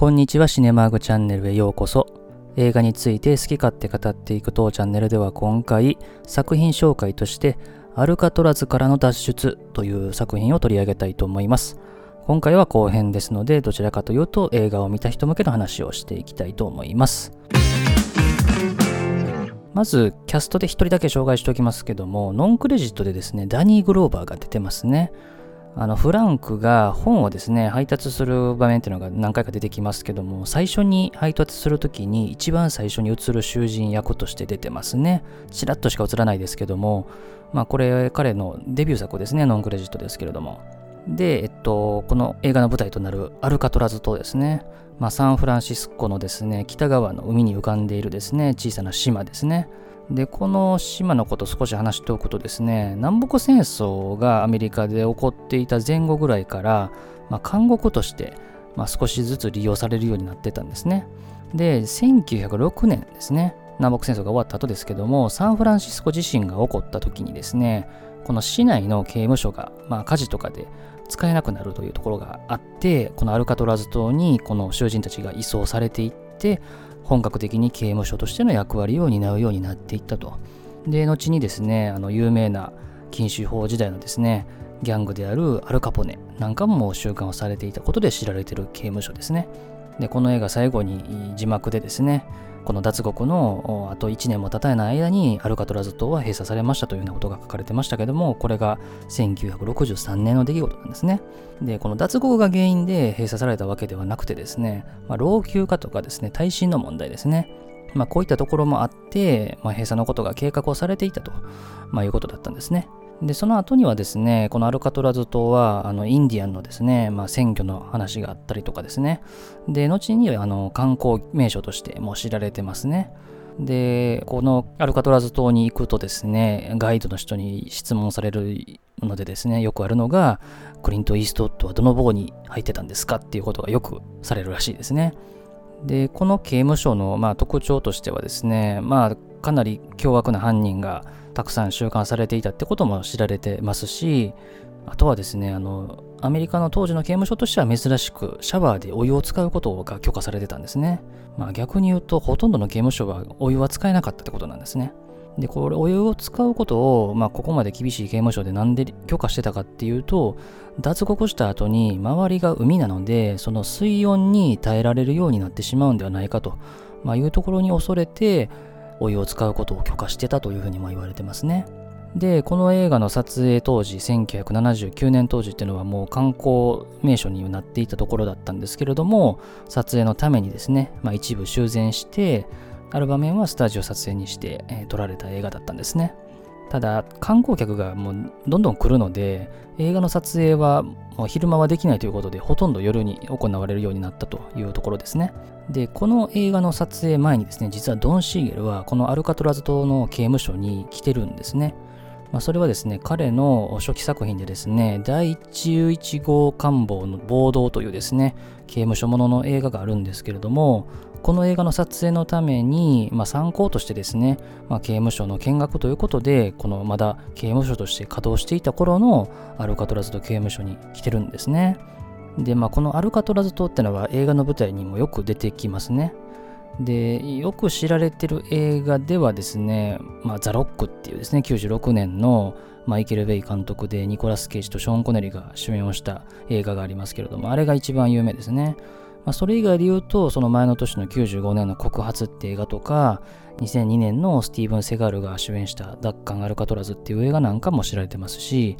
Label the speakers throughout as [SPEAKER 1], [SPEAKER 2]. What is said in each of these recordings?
[SPEAKER 1] こんにちはシネマーグチャンネルへようこそ。映画について好き勝手語っていく当チャンネルでは今回作品紹介としてアルカトラズからの脱出という作品を取り上げたいと思います。今回は後編ですのでどちらかというと映画を見た人向けの話をしていきたいと思います。まずキャストで1人だけ紹介しておきますけどもノンクレジットでですねダニー・グローバーが出てますね。あのフランクが本をですね配達する場面っていうのが何回か出てきますけども最初に配達するときに一番最初に映る囚人役として出てますね。ちらっとしか映らないですけどもまあこれ彼のデビュー作ですねノンクレジットですけれども。で、えっと、この映画の舞台となるアルカトラズ島ですね、まあ、サンフランシスコのですね北側の海に浮かんでいるですね小さな島ですね。で、この島のこと少し話しておくとですね、南北戦争がアメリカで起こっていた前後ぐらいから、まあ、監獄として、まあ、少しずつ利用されるようになってたんですね。で、1906年ですね、南北戦争が終わった後ですけども、サンフランシスコ地震が起こった時にですね、この市内の刑務所が、まあ、火事とかで使えなくなるというところがあって、このアルカトラズ島にこの囚人たちが移送されていって、本格的に刑務所としての役割を担うようになっていったと。で、後にですね、あの有名な禁酒法時代のですね、ギャングであるアルカポネなんかも収監をされていたことで知られている刑務所ですね。で、この映画最後に字幕でですね、この脱獄のあと1年も経たない間にアルカトラズ島は閉鎖されましたというようなことが書かれてましたけども、これが1963年の出来事なんですね。で、この脱獄が原因で閉鎖されたわけではなくてですね、まあ、老朽化とかですね、耐震の問題ですね。まあ、こういったところもあって、まあ、閉鎖のことが計画をされていたと、まあ、いうことだったんですね。で、その後にはですね、このアルカトラズ島は、あの、インディアンのですね、まあ、選挙の話があったりとかですね。で、後に、あの、観光名所としても知られてますね。で、このアルカトラズ島に行くとですね、ガイドの人に質問されるのでですね、よくあるのが、クリント・イーストウッドはどの棒に入ってたんですかっていうことがよくされるらしいですね。で、この刑務所の、まあ、特徴としてはですね、まあ、かなり凶悪な犯人がたくさん収監されていたってことも知られてますし、あとはですね、あの、アメリカの当時の刑務所としては珍しくシャワーでお湯を使うことが許可されてたんですね。まあ逆に言うとほとんどの刑務所はお湯は使えなかったってことなんですね。で、これお湯を使うことを、まあここまで厳しい刑務所でなんで許可してたかっていうと、脱獄した後に周りが海なので、その水温に耐えられるようになってしまうんではないかと、まあ、いうところに恐れて、お湯を使うことを許可してたというふうにも言われてますね。で、この映画の撮影当時、1979年当時っていうのはもう観光名所になっていたところだったんですけれども、撮影のためにですね、まあ、一部修繕して、ある場面はスタジオ撮影にして、えー、撮られた映画だったんですね。ただ観光客がもうどんどん来るので映画の撮影は昼間はできないということでほとんど夜に行われるようになったというところですね。でこの映画の撮影前にですね実はドン・シーゲルはこのアルカトラズ島の刑務所に来てるんですね。まあ、それはですね、彼の初期作品でですね、第11号官房の暴動というですね、刑務所ものの映画があるんですけれども、この映画の撮影のために、まあ、参考としてですね、まあ、刑務所の見学ということで、このまだ刑務所として稼働していた頃のアルカトラズ島刑務所に来てるんですね。で、まあ、このアルカトラズ島ってのは映画の舞台にもよく出てきますね。で、よく知られてる映画ではですね、まあ、ザ・ロックっていうですね、96年のマイケル・ベイ監督でニコラス・ケイジとショーン・コネリが主演をした映画がありますけれども、あれが一番有名ですね。まあ、それ以外で言うと、その前の年の95年の告発って映画とか、2002年のスティーブン・セガールが主演した奪還アルカトラズっていう映画なんかも知られてますし、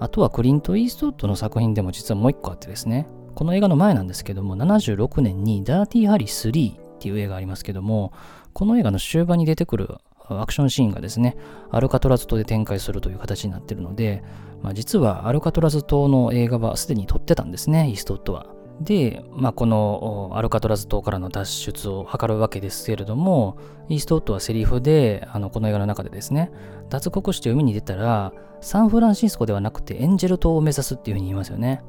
[SPEAKER 1] あとはクリント・イーストウッドの作品でも実はもう一個あってですね、この映画の前なんですけども、76年にダーティー・ハリー3っていう映画ありますけども、この映画の終盤に出てくるアクションシーンがですね、アルカトラズ島で展開するという形になってるので、まあ、実はアルカトラズ島の映画はすでに撮ってたんですね、イーストウッドは。で、まあ、このアルカトラズ島からの脱出を図るわけですけれども、イーストウッドはセリフで、あのこの映画の中でですね、脱獄して海に出たら、サンフランシスコではなくてエンジェル島を目指すっていうふうに言いますよね。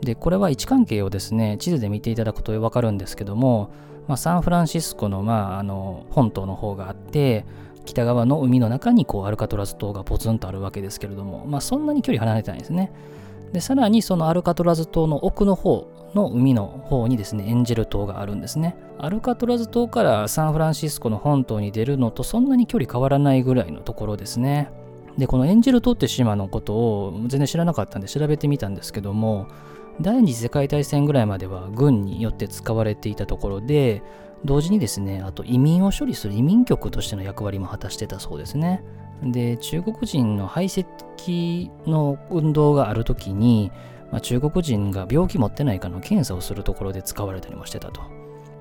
[SPEAKER 1] で、これは位置関係をですね、地図で見ていただくとわかるんですけども、まあ、サンフランシスコの,、まあ、あの本島の方があって、北側の海の中にこうアルカトラズ島がポツンとあるわけですけれども、まあ、そんなに距離離れてないですね。で、さらにそのアルカトラズ島の奥の方の海の方にですね、エンジェル島があるんですね。アルカトラズ島からサンフランシスコの本島に出るのとそんなに距離変わらないぐらいのところですね。で、このエンジェル島って島のことを全然知らなかったんで調べてみたんですけども、第二次世界大戦ぐらいまでは軍によって使われていたところで、同時にですね、あと移民を処理する移民局としての役割も果たしてたそうですね。で、中国人の排斥の運動がある時に、まあ、中国人が病気持ってないかの検査をするところで使われたりもしてたと。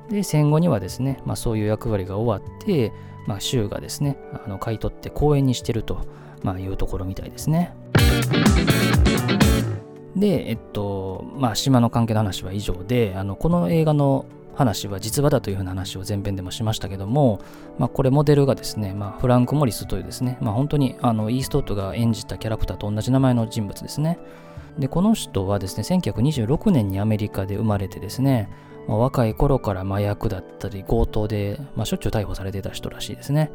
[SPEAKER 1] で、戦後にはですね、まあ、そういう役割が終わって、まあ、州がですね、あの買い取って公園にしてると、まあ、いうところみたいですね。で、えっと、まあ、島の関係の話は以上で、あのこの映画の話は実話だというふうな話を前編でもしましたけども、まあ、これモデルがですね、まあ、フランク・モリスというですね、まあ、本当にあのイーストウッドが演じたキャラクターと同じ名前の人物ですね。で、この人はですね、1926年にアメリカで生まれてですね、まあ、若い頃から麻薬だったり強盗で、まあ、しょっちゅう逮捕されてた人らしいですね。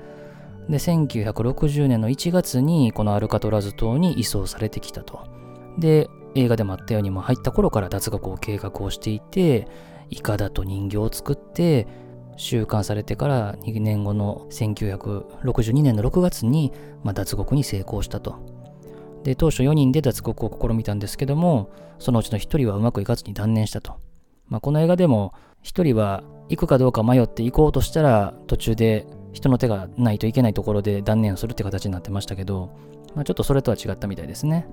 [SPEAKER 1] で、1960年の1月にこのアルカトラズ島に移送されてきたと。で、映画でもあったようにも入った頃から脱獄を計画をしていて、イカだと人形を作って収監されてから2年後の1962年の6月に、まあ、脱獄に成功したと。で、当初4人で脱獄を試みたんですけども、そのうちの1人はうまくいかずに断念したと。まあ、この映画でも1人は行くかどうか迷って行こうとしたら途中で人の手がないといけないところで断念をするって形になってましたけど、まあ、ちょっとそれとは違ったみたいですね。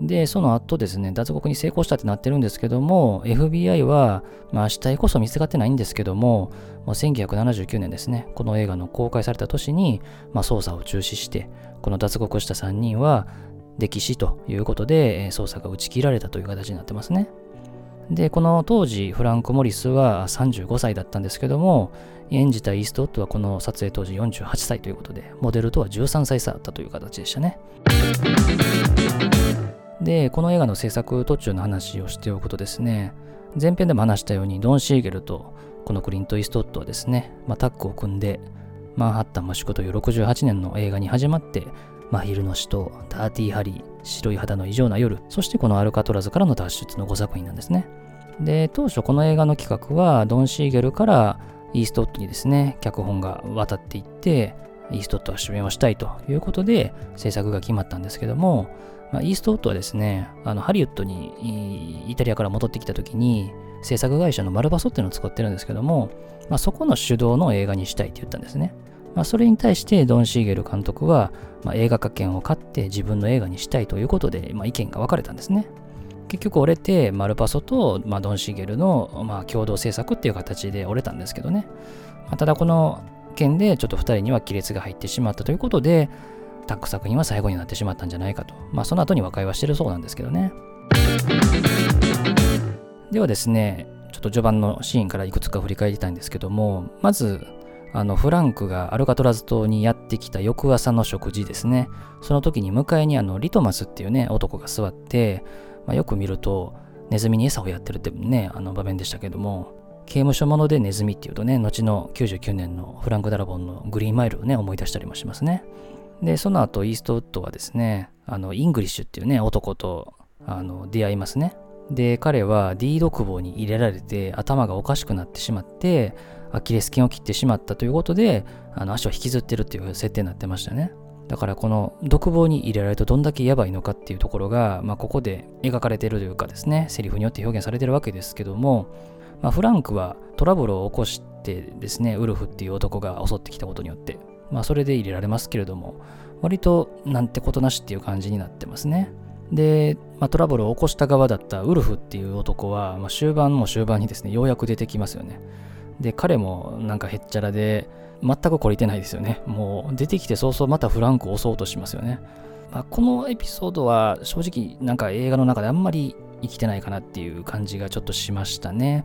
[SPEAKER 1] で、その後ですね、脱獄に成功したってなってるんですけども、FBI は、まあ、死体こそ見つかってないんですけども、もう1979年ですね、この映画の公開された年に、まあ、捜査を中止して、この脱獄した3人は、溺死ということで、捜査が打ち切られたという形になってますね。で、この当時、フランク・モリスは35歳だったんですけども、演じたイーストウッドはこの撮影当時48歳ということで、モデルとは13歳差だったという形でしたね。で、この映画の制作途中の話をしておくとですね、前編でも話したようにドン・シーゲルとこのクリント・イーストウッドはですね、まあ、タッグを組んで、マンハッタン・マシュクという68年の映画に始まって、真昼の死とダーティー・ハリー、白い肌の異常な夜、そしてこのアルカトラズからの脱出の5作品なんですね。で、当初この映画の企画はドン・シーゲルからイーストウッドにですね、脚本が渡っていって、イーストウッドは主演をしたいということで制作が決まったんですけども、まあ、イーストウッドはですね、あのハリウッドにイタリアから戻ってきた時に制作会社のマルバソっていうのを使ってるんですけども、まあ、そこの主導の映画にしたいって言ったんですね。まあ、それに対してドン・シーゲル監督は、まあ、映画化権を買って自分の映画にしたいということで、まあ、意見が分かれたんですね。結局折れてマルパソと、まあ、ドン・シーゲルの、まあ、共同制作っていう形で折れたんですけどね。まあ、ただこの件でちょっと2人には亀裂が入ってしまったということで、タッグ作品は最後になってしまったんじゃないかと。まあ、その後に和解はしてるそうなんですけどね。ではですね、ちょっと序盤のシーンからいくつか振り返りたいんですけども、まず、あのフランクがアルカトラズ島にやってきた翌朝の食事ですね。その時に向かいにあのリトマスっていうね、男が座って、まあ、よく見るとネズミに餌をやってるってね、あの場面でしたけども、刑務所ものでネズミっていうとね、後の99年のフランク・ダラボンのグリーンマイルをね、思い出したりもしますね。で、その後、イーストウッドはですね、あの、イングリッシュっていうね、男と、あの、出会いますね。で、彼は D 独房に入れられて、頭がおかしくなってしまって、アキレス腱を切ってしまったということで、あの、足を引きずってるっていう設定になってましたね。だからこの独房に入れられるとどんだけやばいのかっていうところが、まあ、ここで描かれてるというかですね、セリフによって表現されてるわけですけども、まあ、フランクはトラブルを起こしてですね、ウルフっていう男が襲ってきたことによって、まあそれで入れられますけれども、割となんてことなしっていう感じになってますね。で、まあ、トラブルを起こした側だったウルフっていう男は、まあ、終盤も終盤にですね、ようやく出てきますよね。で、彼もなんかへっちゃらで、全く懲りてないですよね。もう出てきて早々またフランクを襲おうとしますよね。まあ、このエピソードは正直なんか映画の中であんまり生きてないかなっていう感じがちょっとしましたね。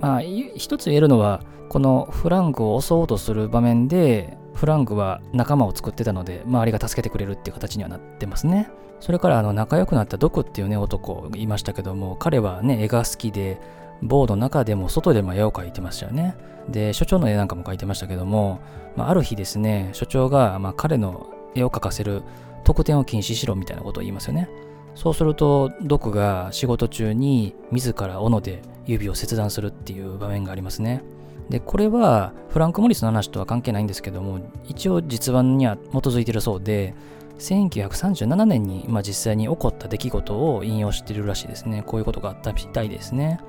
[SPEAKER 1] まあ、一つ言えるのは、このフランクを襲おうとする場面で、フランクは仲間を作ってたので、周りが助けてくれるっていう形にはなってますね。それからあの仲良くなったドクっていうね男いましたけども、彼はね、絵が好きで、ボードの中でも外でも絵を描いてましたよね。で、所長の絵なんかも描いてましたけども、まあ、ある日ですね、所長がま彼の絵を描かせる特典を禁止しろみたいなことを言いますよね。そうするとドクが仕事中に自ら斧で指を切断するっていう場面がありますね。でこれはフランク・モリスの話とは関係ないんですけども一応実話には基づいてるそうで1937年に、まあ、実際に起こった出来事を引用してるらしいですねこういうことがあったみたいですね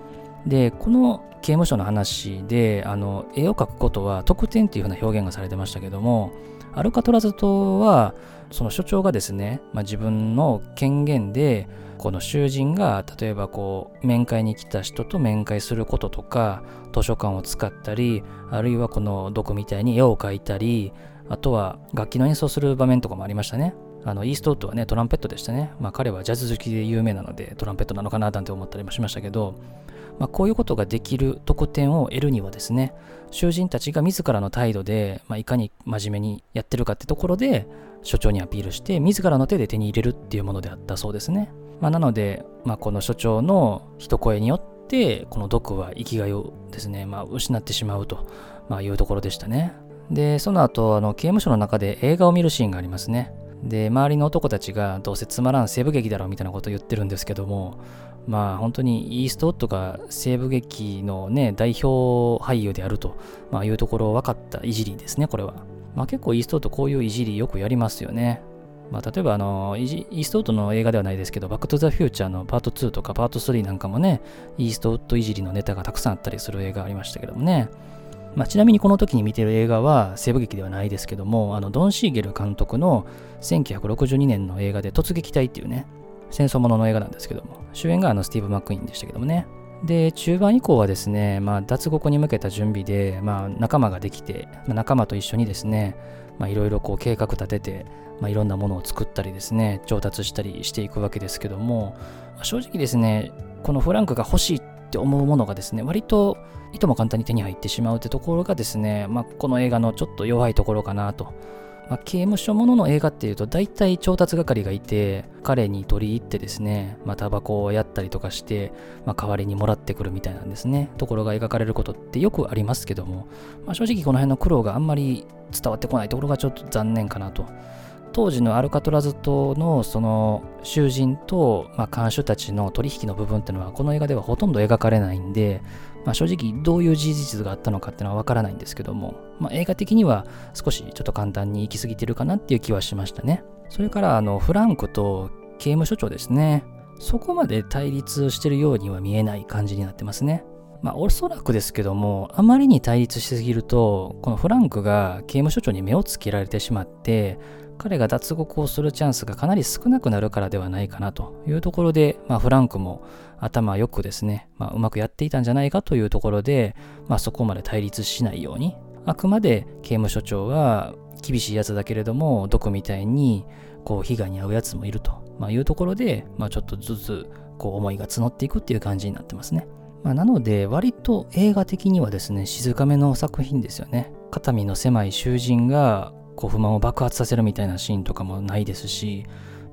[SPEAKER 1] でこの刑務所の話であの絵を描くことは特典っていうふうな表現がされてましたけどもアルカトラズ島はその所長がですね、まあ、自分の権限でこの囚人が例えばこう面会に来た人と面会することとか図書館を使ったりあるいはこの毒みたいに絵を描いたりあとは楽器の演奏する場面とかもありましたね。あのイーストウッドはねトランペットでしたね。まあ彼はジャズ好きで有名なのでトランペットなのかななんて思ったりもしましたけどまあ、こういうことができる特典を得るにはですね囚人たちが自らの態度で、まあ、いかに真面目にやってるかってところで所長にアピールして自らの手で手に入れるっていうものであったそうですね、まあ、なので、まあ、この所長の一声によってこの毒は生きがいをですね、まあ、失ってしまうと、まあ、いうところでしたね。でその後あの刑務所の中で映画を見るシーンがありますね。で周りの男たちがどうせつまらん西部劇だろみたいなことを言ってるんですけどもまあ本当にイーストウッドが西部劇のね代表俳優であると、まあ、いうところを分かったいじりですねこれは、まあ、結構イーストウッドこういういじりよくやりますよねまあ、例えばあのイーストウッドの映画ではないですけど、バックトゥザフューチャーのパート2とかパート3なんかもね、イーストウッドいじりのネタがたくさんあったりする映画ありましたけどもね。まあ、ちなみにこの時に見てる映画は西部劇ではないですけども、あのドン・シーゲル監督の1962年の映画で突撃隊っていうね、戦争ものの映画なんですけども、主演があのスティーブ・マックイーンでしたけどもね。で、中盤以降はですね、まあ、脱獄に向けた準備で、まあ、仲間ができて、まあ、仲間と一緒にですね、まあ、いろいろこう計画立てて、まあ、いろんなものを作ったりですね、調達したりしていくわけですけども、ま正直ですね、このフランクが欲しいって思うものがですね、割といとも簡単に手に入ってしまうってところがですね、まあ、この映画のちょっと弱いところかなとまあ、刑務所ものの映画っていうと大体調達係がいて彼に取り入ってですね、まあ、タバコをやったりとかして、まあ、代わりにもらってくるみたいなんですね。ところが描かれることってよくありますけども、まあ、正直この辺の苦労があんまり伝わってこないところがちょっと残念かなと。当時のアルカトラズ島のその囚人と、まあ、看守たちの取引の部分っていうのはこの映画ではほとんど描かれないんで、まあ、正直どういう事実があったのかっていうのはわからないんですけども、まあ、映画的には少しちょっと簡単に行き過ぎてるかなっていう気はしましたね。それからあのフランクと刑務所長ですね。そこまで対立してるようには見えない感じになってますね。まあおそらくですけども、あまりに対立しすぎると、このフランクが刑務所長に目をつけられてしまって、彼が脱獄をするチャンスがかなり少なくなるからではないかなというところで、まあ、フランクも頭よくですね、まあ、うまくやっていたんじゃないかというところで、まあ、そこまで対立しないように、あくまで刑務所長は厳しいやつだけれども、毒みたいにこう被害に遭うやつもいると、ま、いうところで、ま、ちょっとずつこう思いが募っていくっていう感じになってますね。まあ、なので、割と映画的にはですね、静かめの作品ですよね。肩身の狭い囚人がこう不満を爆発させるみたいなシーンとかもないですし、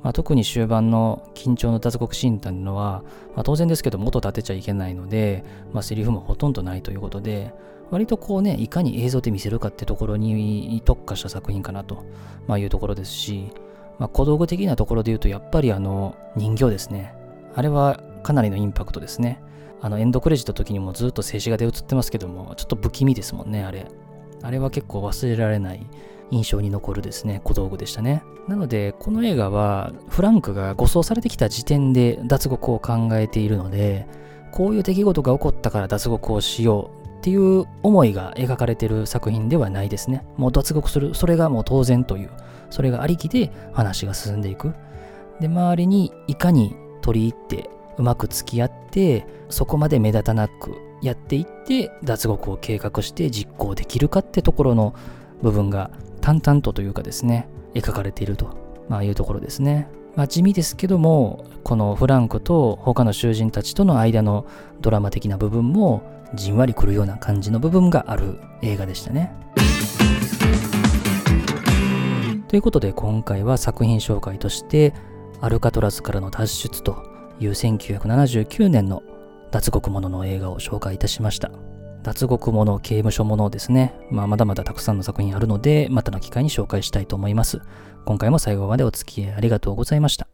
[SPEAKER 1] まあ、特に終盤の緊張の脱獄シーンというのは、まあ、当然ですけど元立てちゃいけないので、まあ、セリフもほとんどないということで割とこうねいかに映像で見せるかってところに特化した作品かなと、まあ、いうところですし、まあ、小道具的なところで言うとやっぱりあの人形ですねあれはかなりのインパクトですねあのエンドクレジット時にもずっと静止画で映ってますけどもちょっと不気味ですもんねあれあれは結構忘れられない印象に残るですね、小道具でしたね。なので、この映画はフランクが護送されてきた時点で脱獄を考えているので、こういう出来事が起こったから脱獄をしようっていう思いが描かれてる作品ではないですね。もう脱獄する、それがもう当然という、それがありきで話が進んでいく。で、周りにいかに取り入ってうまく付き合って、そこまで目立たなくやっていって脱獄を計画して実行できるかってところの部分が淡々とというかですね、描かれていると、まあ、いうところですね。まあ、地味ですけども、このフランクと他の囚人たちとの間のドラマ的な部分もじんわりくるような感じの部分がある映画でしたね。ということで今回は作品紹介としてアルカトラスからの脱出という1979年の脱獄者の映画を紹介いたしました。脱獄者、刑務所ものですね。まあ、まだまだたくさんの作品あるので、またの機会に紹介したいと思います。今回も最後までお付き合いありがとうございました。